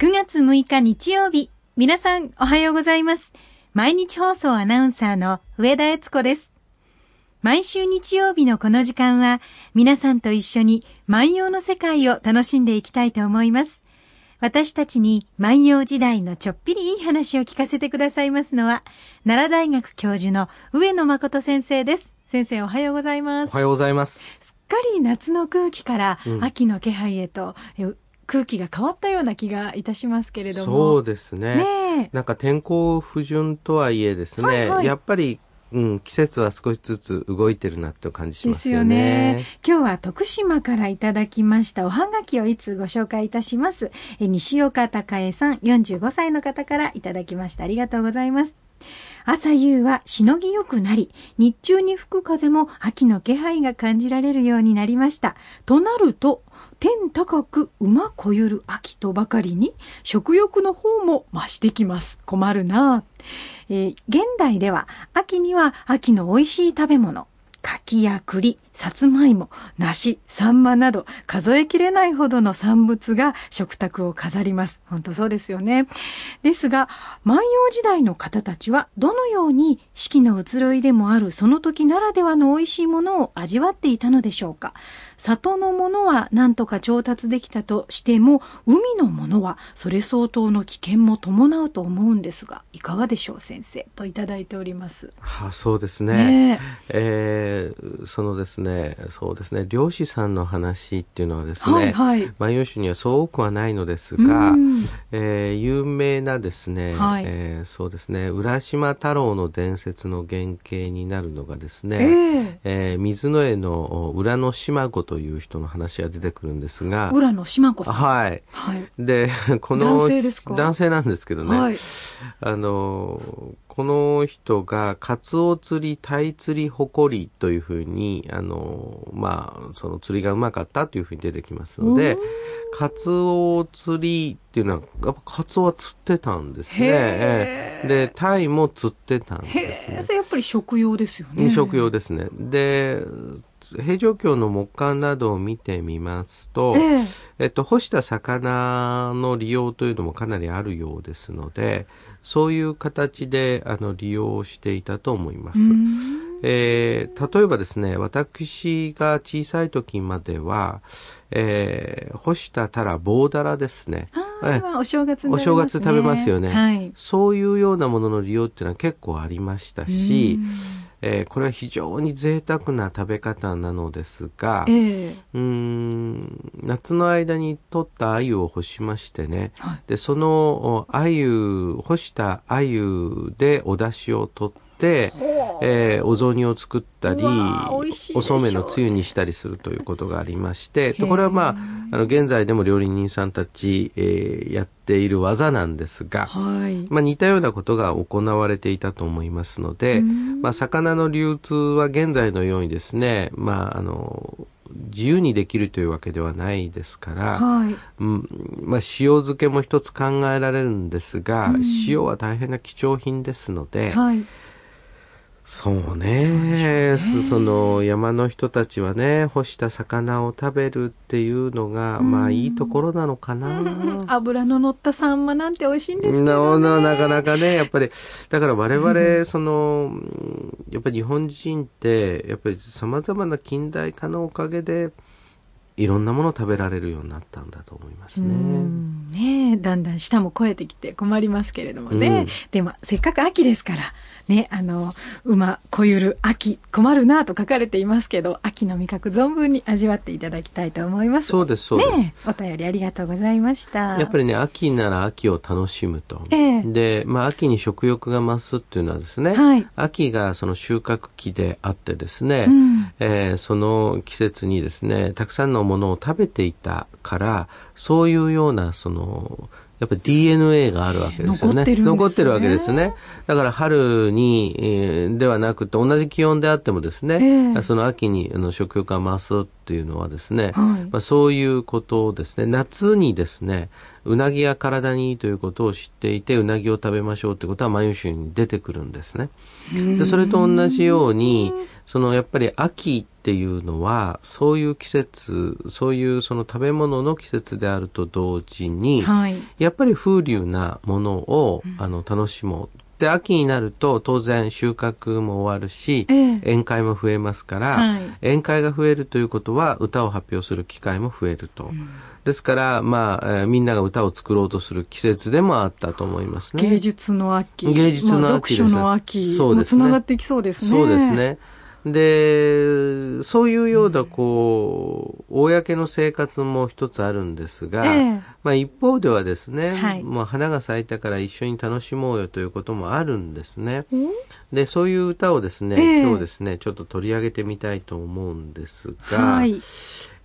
9月6日日曜日。皆さんおはようございます。毎日放送アナウンサーの上田悦子です。毎週日曜日のこの時間は皆さんと一緒に万葉の世界を楽しんでいきたいと思います。私たちに万葉時代のちょっぴりいい話を聞かせてくださいますのは奈良大学教授の上野誠先生です。先生おはようございます。おはようございます。すっかり夏の空気からうん秋の気配へと、え空気が変わったような気がいたしますけれども。そうですね。ねえ。なんか天候不順とはいえですね、はいはいやっぱり、うん、季節は少しずつ動いてるなっていう感じしでますすよよねね。。今日は徳島からいただきましたおはがきをいつご紹介いたします。え西岡孝恵さん、45歳の方からいただきました。ありがとうございます。朝夕はしのぎよくなり、日中に吹く風も秋の気配が感じられるようになりました。となると、天高く馬こゆる秋とばかりに食欲の方も増してきます。困るなえー現代では秋には秋の美味しい食べ物、柿や栗、さつまいも、梨、サンマなど数えきれないほどの産物が食卓を飾ります。本当そうですよね。ですが、万葉時代の方たちはどのように四季の移ろいでもあるその時ならではの美味しいものを味わっていたのでしょうか。里のものは何とか調達できたとしても、海のものはそれ相当の危険も伴うと思うんですが、いかがでしょう先生といただいております。はあ、そうですね。ねえーそのですね、そうですね、漁師さんの話っていうのはですえ。はいね、はい。万葉集にはそう多くはないのですが、うんえー有名なですね、はいえーそうですね、浦島太郎の伝説の原型になるのがですね、えええー水の絵の浦野島子という人の話が出てくるんですが、浦野島子さん。はい。はい。で、この男性ですか？男性なんですけどね、はい。あの、この人が、カツオ釣り、タイ釣り、誇りというふうに、あの、まあ、その釣りがうまかったというふうに出てきますので、カツオ釣りっていうのは、やっぱカツオは釣ってたんですね。で、タイも釣ってたんですねそ。れやっぱり食用ですよね。飲食用ですね。で、平城京の木簡などを見てみますと、ええ。えっと、干した魚の利用というのもかなりあるようですので、そういう形であの利用していたと思います。うんえー例えばですね、私が小さい時までは、えー干したたら棒だらですね。ああ、え今お正月ねお正月食べますよねはい。そういうようなものの利用っていうのは結構ありましたし、えーこれは非常に贅沢な食べ方なのですが、うんええ。うーん夏の間に取った鮎を干しましてねはい。でそのお鮎干した鮎でお出汁を取って、えーお雑煮を作ったりおそうめのつゆにしたりするということがありましてこれはまああの現在でも料理人さんたち、えーやっている技なんですが、はい。まあ、似たようなことが行われていたと思いますので、うんまあ、魚の流通は現在のようにですね、まあ、あの自由にできるというわけではないですから、はい。うんまあ、塩漬けも一つ考えられるんですが、うん塩は大変な貴重品ですので、はい。そうね。その山の人たちはね干した魚を食べるっていうのが、うん。まあいいところなのかな。うん。油の乗ったサンマなんて美味しいんですけなどね。ななかなかね、やっぱり、だから我々、その、うんやっぱり日本人って、やっぱり様々な近代化のおかげで、いろんなものを食べられるようになったんだと思いますうね。ん。ねえだんだん舌も超えてきて困りますけれどもね、うん。でもせっかく秋ですからねあの馬こゆる秋困るなと書かれていますけど秋の味覚存分に味わっていただきたいと思います。そうです、そうです。ねえお便りありがとうございました。やっぱりね、秋なら秋を楽しむと。ええ。で、まあ、秋に食欲が増すっていうのはですね、はい。秋がその収穫期であってですね、うんえーその季節にですね、たくさんのものを食べていたから、そういうような、その、やっぱり DNA があるわけですよね。残ってるね残ってるわけですね。だから春に、えーではなくて、同じ気温であってもですね、ええその秋にあの食欲が増すっていうのはですね、はいまあ、そういうことをですね、夏にですね、うなぎが体にいいということを知っていて、うなぎを食べましょうということは万葉集に出てくるんですね。で、それと同じように、そのやっぱり秋っていうのは、そういう季節、そういうその食べ物の季節であると同時に、はい。やっぱり風流なものを、あの楽しもう。で、秋になると当然収穫も終わるし、ええ宴会も増えますから、はい宴会が増えるということは歌を発表する機会も増えると。ですから、まあ、えーみんなが歌を作ろうとする季節でもあったと思いますね。芸術の秋。芸術の秋まあ読書の秋。そうですつながってきそうですね。そうです。ね。で、そういうような、こう、公の生活も一つあるんですが、ええまあ一方ではですね、はいもう花が咲いたから一緒に楽しもうよということもあるんですね。おで、そういう歌をですね、ええ今日ですね、ちょっと取り上げてみたいと思うんですが、はい。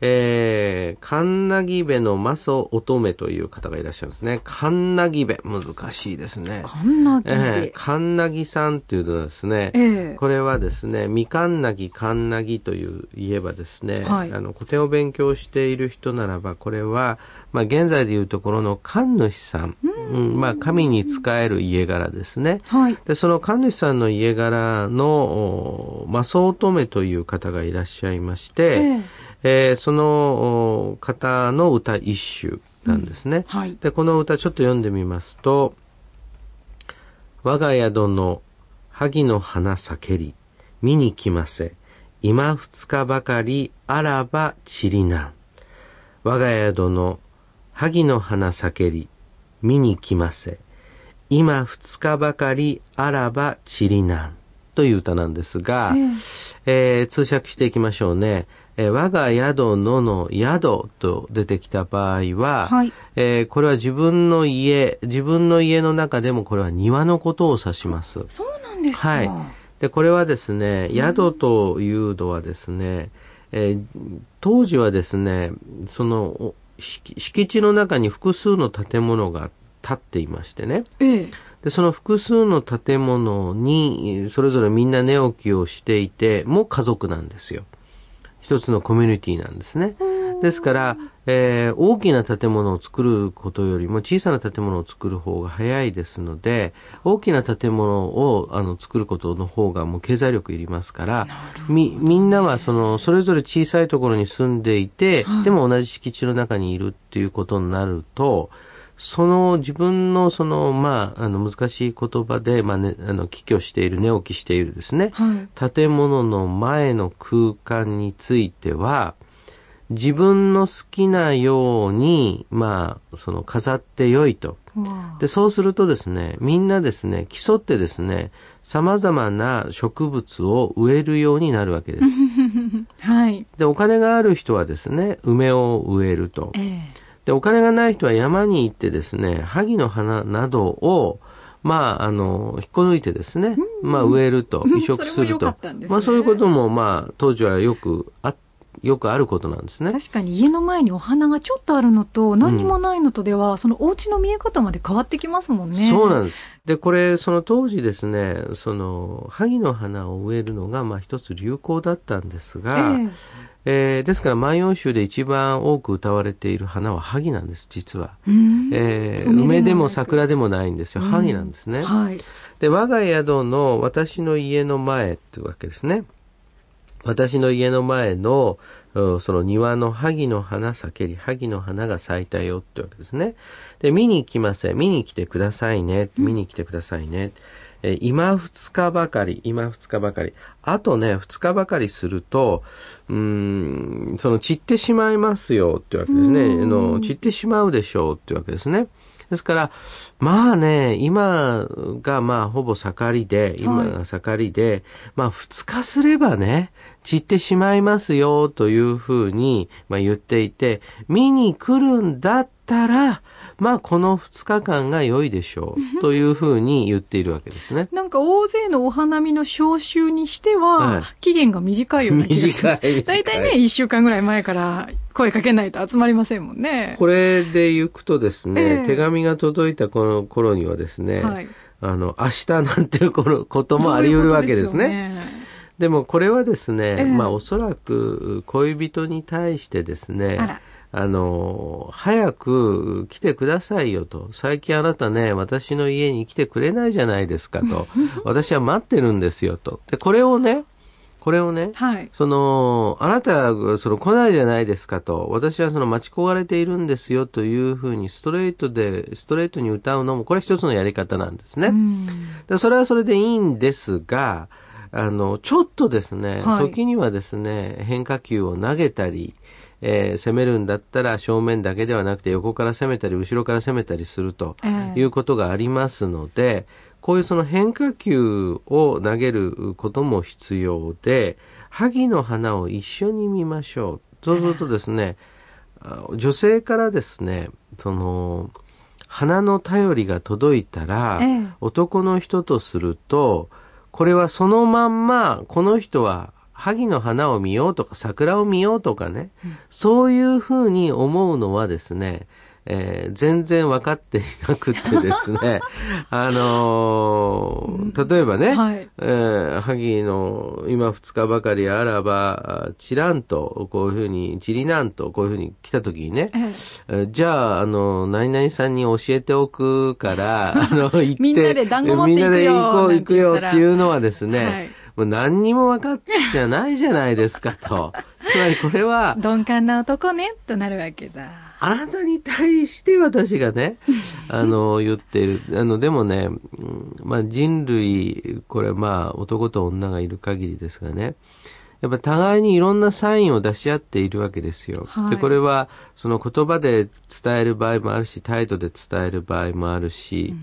えー、カンナギベのマソ乙女という方がいらっしゃるんですね。カンナギベ、難しいですね。カンナギえーベ。カンナギさんっていうのはですね、ええこれはですね、みかんなぎ、かんなぎという言えばですね、はいあの古典を勉強している人ならば、これは、まあ、現在でいうところの神主さん、うんまあ、神に仕える家柄ですね。はい。で、その神主さんの家柄の、おマソ乙女という方がいらっしゃいまして、えええーそのお方の歌一首なんですね。はい。で、この歌ちょっと読んでみますと、我が宿の萩の花咲けり、見に来ませ。今二日ばかりあらばちりなん。我が宿の萩の花咲けり、見に来ませ。今二日ばかりあらばちりなん。という歌なんですが、えー通訳していきましょうね。えー我が宿のの宿と出てきた場合は、はいえーこれは自分の家、自分の家の中でもこれは庭のことを指します。そうなんですか。はい。で、これはですね、宿というのはですね、えー当時はですね、その、お敷敷地の中に複数の建物が建っていましてね。ええ。で、その複数の建物に、それぞれみんな寝起きをしていて、もう家族なんですよ。一つのコミュニティなんですね。ですから、えー大きな建物を作ることよりも小さな建物を作る方が早いですので、大きな建物をあの作ることの方がもう経済力いりますから、み、みんなはその、それぞれ小さいところに住んでいて、でも同じ敷地の中にいるっていうことになると、その自分のその、まあ、あの難しい言葉で、まあね、あの、帰居している、寝起きしているですね、はい。建物の前の空間については、自分の好きなように、まあ、その飾ってよいと。で、そうするとですね、みんなですね、競ってですね、様々な植物を植えるようになるわけです。はい。で、お金がある人はですね、梅を植えると。ええ。で、お金がない人は山に行ってですね、萩の花などを、まあ、あの、引っこ抜いてですね、まあ、植えると、移植すると。まあ、そういうことも、まあ、当時はよくあ、よくあることなんですね。確かに家の前にお花がちょっとあるのと何にもないのとでは、そのお家の見え方まで変わってきますもんね。そうなんです。で、これ、その当時ですね、その、萩の花を植えるのが、まあ、一つ流行だったんですが、えええーですから、万葉集で一番多く歌われている花は萩なんです、実は。えー梅でも桜でもないんですよ。萩なんですね。はい。で、我が宿の私の家の前っていうわけですね。私の家の前の、うんその庭の萩の花咲けり、萩の花が咲いたよってわけですね。で、見に来ません。見に来てくださいね。見に来てくださいね。えー今二日ばかり、今二日ばかり。あとね、二日ばかりすると、うーん、その散ってしまいますよってわけですね。あの散ってしまうでしょうってわけですね。ですから、まあね、今がまあほぼ盛りで、今が盛りで、まあ二日すればね、散ってしまいますよというふうに、まあ、言っていて、見に来るんだったら、まあこの二日間が良いでしょうというふうに言っているわけですね。なんか大勢のお花見の招集にしては、はい期限が短いような気がします。短い大体ね、一週間ぐらい前から声かけないと集まりませんもんね。これで行くとですね、ええ手紙が届いたこの頃にはですね、はい。あの、明日なんていうことこともあり得るわけですね。でもこれはですね、ええまあおそらく恋人に対してですねあの、早く来てくださいよと。最近あなたね、私の家に来てくれないじゃないですかと。私は待ってるんですよと。で、これをね、これをね、はい。その、あなたがその来ないじゃないですかと、私はその待ち焦がれているんですよというふうにストレートで、ストレートに歌うのも、これ一つのやり方なんですね。うんでそれはそれでいいんですが、あの、ちょっとですね、はい。時にはですね、変化球を投げたり、えー攻めるんだったら正面だけではなくて横から攻めたり後ろから攻めたりするとええ。いうことがありますので、こういうその変化球を投げることも必要で、萩の花を一緒に見ましょう。そうするとですね、あ女性からですね、その、花の頼りが届いたら、ええ。男の人とすると、これはそのまんま、この人は萩の花を見ようとか桜を見ようとかね、そういうふうに思うのはですね、えー全然分かっていなくってですね、あのー例えばね、はい。えー萩の今2日ばかりあらば、あチランと、こういうふうに、チリナンとこういうふうに来た時にね、えじゃあ、あの、何々さんに教えておくから、あの、行って、みんなで団子持っていくよみんなで行こう、なん行くよっていうのはですね、はい。もう何にも分かっちゃないじゃないですかと。つまりこれは、鈍感な男ね、となるわけだ。あなたに対して私がね、あの、言っている。あの、でもね、うんまあ人類、これまあ男と女がいる限りですがね、やっぱ互いにいろんなサインを出し合っているわけですよ。はいで、これはその言葉で伝える場合もあるし、態度で伝える場合もあるし、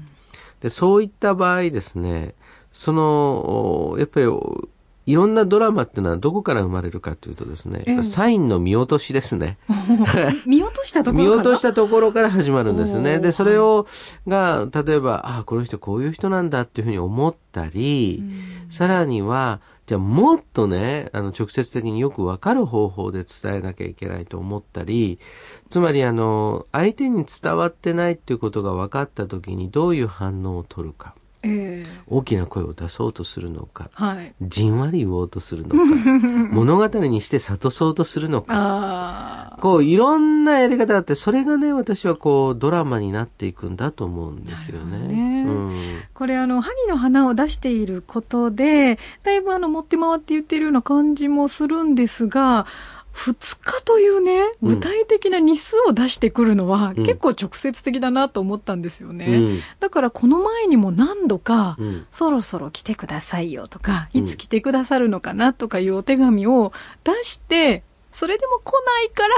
で、そういった場合ですね、その、おやっぱり、おいろんなドラマっていうのはどこから生まれるかというとですね、サインの見落としですね。見落としたところ見から落としたところから始まるんですね。で、それを、が、例えば、あ、この人こういう人なんだっていうふうに思ったり、さらには、じゃあもっとね、あの、直接的によくわかる方法で伝えなきゃいけないと思ったり、つまりあの、相手に伝わってないっていうことが分かった時にどういう反応を取るか。ええ大きな声を出そうとするのか。はい。じんわり言おうとするのか。物語にして諭そうとするのか。こう、いろんなやり方があって、それがね、私はこう、ドラマになっていくんだと思うんですよね。ねうん。これあの、萩の花を出していることで、だいぶあの、持って回って言ってるような感じもするんですが、二日というね、うん具体的な日数を出してくるのは、うん結構直接的だなと思ったんですよね。うん。だからこの前にも何度か、うん。そろそろ来てくださいよとか、うんいつ来てくださるのかなとかいうお手紙を出して、それでも来ないから、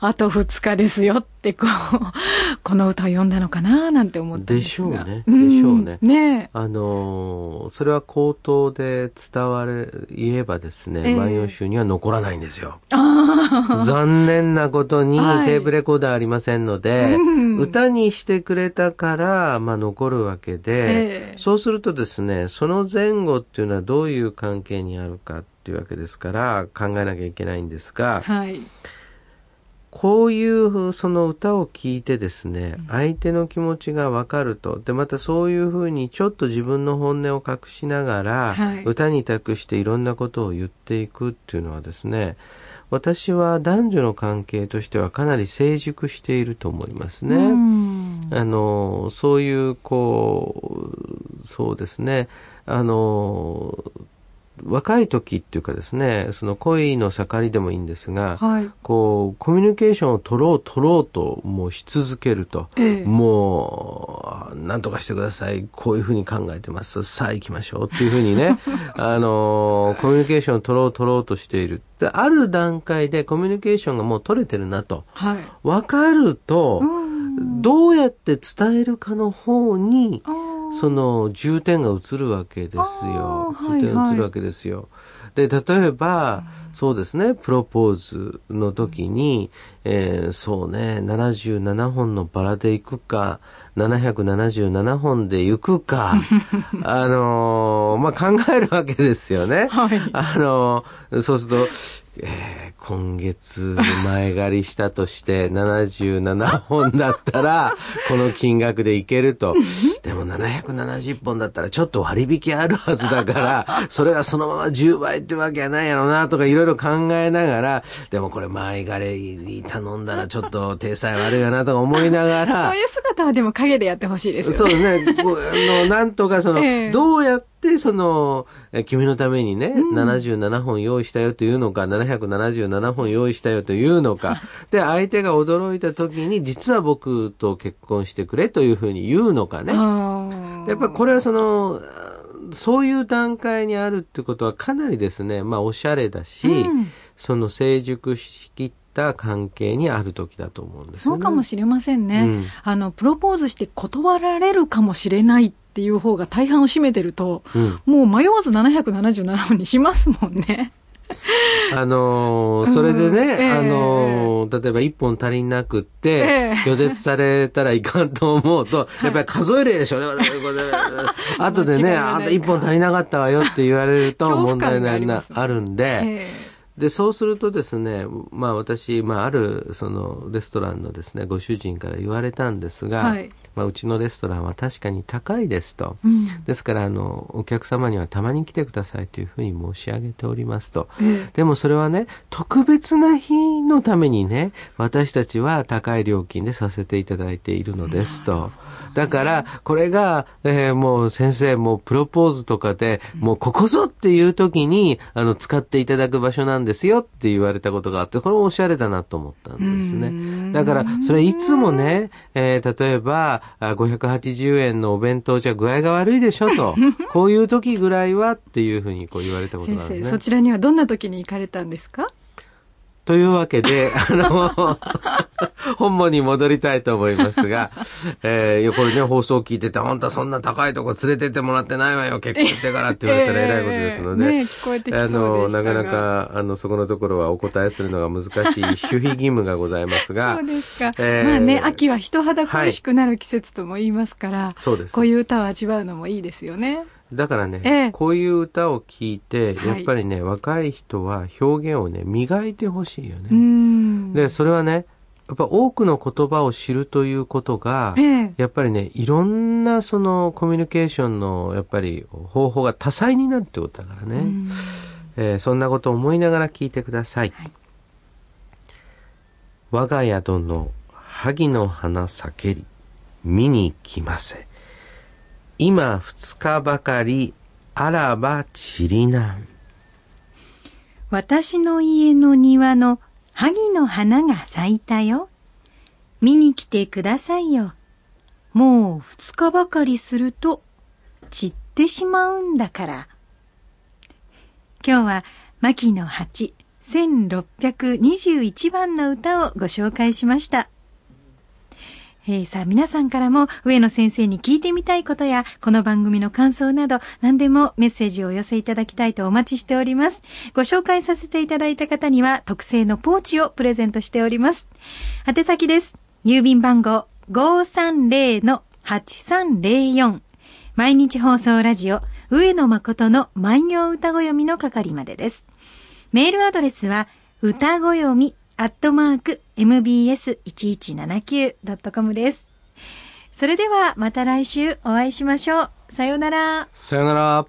あと2日ですよって、こう、この歌を読んだのかななんて思ったんですが。でしょうね。ん。でしょうね。ね。あのーそれは口頭で伝われ、言えばですね、ええ。万葉集には残らないんですよ。あ残念なことに、はい。テープレコーダーありませんので、うん。歌にしてくれたから、まあ残るわけで、ええ。そうするとですね、その前後っていうのはどういう関係にあるかっていうわけですから、考えなきゃいけないんですが、はい。こういうその歌を聴いてですね、相手の気持ちがわかると。で、またそういうふうにちょっと自分の本音を隠しながら、はい歌に託していろんなことを言っていくっていうのはですね、私は男女の関係としてはかなり成熟していると思いますね。うんあの、そういう、こう、そうですね、あの、若い時っていうかですね、その恋の盛りでもいいんですが、はい。こう、コミュニケーションを取ろう取ろうと、もうし続けると。ええもう、なんとかしてください。こういうふうに考えてます。さあ行きましょう。っていうふうにね、あの、コミュニケーションを取ろう取ろうとしている。で、ある段階でコミュニケーションがもう取れてるなと。はい。わかると、うんどうやって伝えるかの方に、あーその重点が移るわけですよ。重点はいはいが移るわけですよ。で、例えば、そうですね、プロポーズの時に、えーそうね、77本のバラで行くか、777本で行くか、あのーまあ、考えるわけですよね。はい。あのーそうすると、えー今月前借りしたとして 77本だったら、この金額でいけると。でも770本だったらちょっと割引あるはずだから、それがそのまま10倍ってわけはないやろなとかいろいろ考えながら、でもこれ前借り頼んだらちょっと体裁悪いよなとか思いながら そう、いう姿はでも影でやってほしいですよね。そうですね。あの、なんとかその、ええどうやってその、え君のためにね、77本用意したよというのか、777本用意したよというのか、で、相手が驚いた時に、実は僕と結婚してくれというふうに言うのかね。やっぱりこれはその、そういう段階にあるってことはかなりですね、まあおしゃれだし、うんその成熟しきった関係にある時だと思うんですよね。そうかもしれませんね、うんあの、プロポーズして断られるかもしれないっていう方が大半を占めてると、うんもう迷わず777本にしますもんね。あのーそれでね、うん。ええ。あのー例えば一本足りなくって、ええ。拒絶されたらいかんと思うと、やっぱり数えるでしょ、ね、こ れ後でね、あんた一本足りなかったわよって言われると問題感がありなますあるんで、え。で、そうするとですね、まあ私、まあある、その、レストランのですね、ご主人から言われたんですが、はいまあうちのレストランは確かに高いですと。えうんですから、あの、お客様にはたまに来てくださいというふうに申し上げておりますと。ええでもそれはね、特別な日のためにね、私たちは高い料金でさせていただいているのですと。だから、これが、えーもう先生、もうプロポーズとかで、もうここぞっていう時に、あの、使っていただく場所なんですよって言われたことがあって、これもおしゃれだなと思ったんですうね。んだから、それいつもね、えー例えば、あ580円のお弁当じゃ具合が悪いでしょと。こういう時ぐらいはっていうふうにこう言われたこと先があるね。生、そちらにはどんな時に行かれたんですか？というわけで、あの、本文に戻りたいと思いますが、えーこれね、放送聞いてて、本当はそんな高いとこ連れてってもらってないわよ、結婚してからって言われたら 偉いことですので、あの、なかなか、あの、そこのところはお答えするのが難しい守秘義務がございますがそう、ですか。えーまあね、秋は人肌恋しくなる季節とも言いますから、そうですこういう歌を味わうのもいいですよね。だからね、ええこういう歌を聞いて、はいやっぱりね、若い人は表現をね、磨いてほしいよね。うん。で、それはね、やっぱ多くの言葉を知るということが、ええやっぱりね、いろんなそのコミュニケーションのやっぱり方法が多彩になるってことだからね。うんえーそんなことを思いながら聞いてください。はい我が宿の萩の花咲けり、見に来ませ。今二日ばかり、あらばちりなん。私の家の庭の萩の花が咲いたよ。見に来てくださいよ。もう二日ばかりすると散ってしまうんだから。今日は牧野八1621番の歌をご紹介しました。えーさあ皆さんからも上野先生に聞いてみたいことやこの番組の感想など何でもメッセージをお寄せいただきたいとお待ちしております。ご紹介させていただいた方には特製のポーチをプレゼントしております。宛先です。郵便番号530-8304毎日放送ラジオ上野誠の万葉歌ご読みの係までです。メールアドレスは歌ご読みアットマーク mbs1179.com です。それではまた来週お会いしましょう。さようなら。さよなら。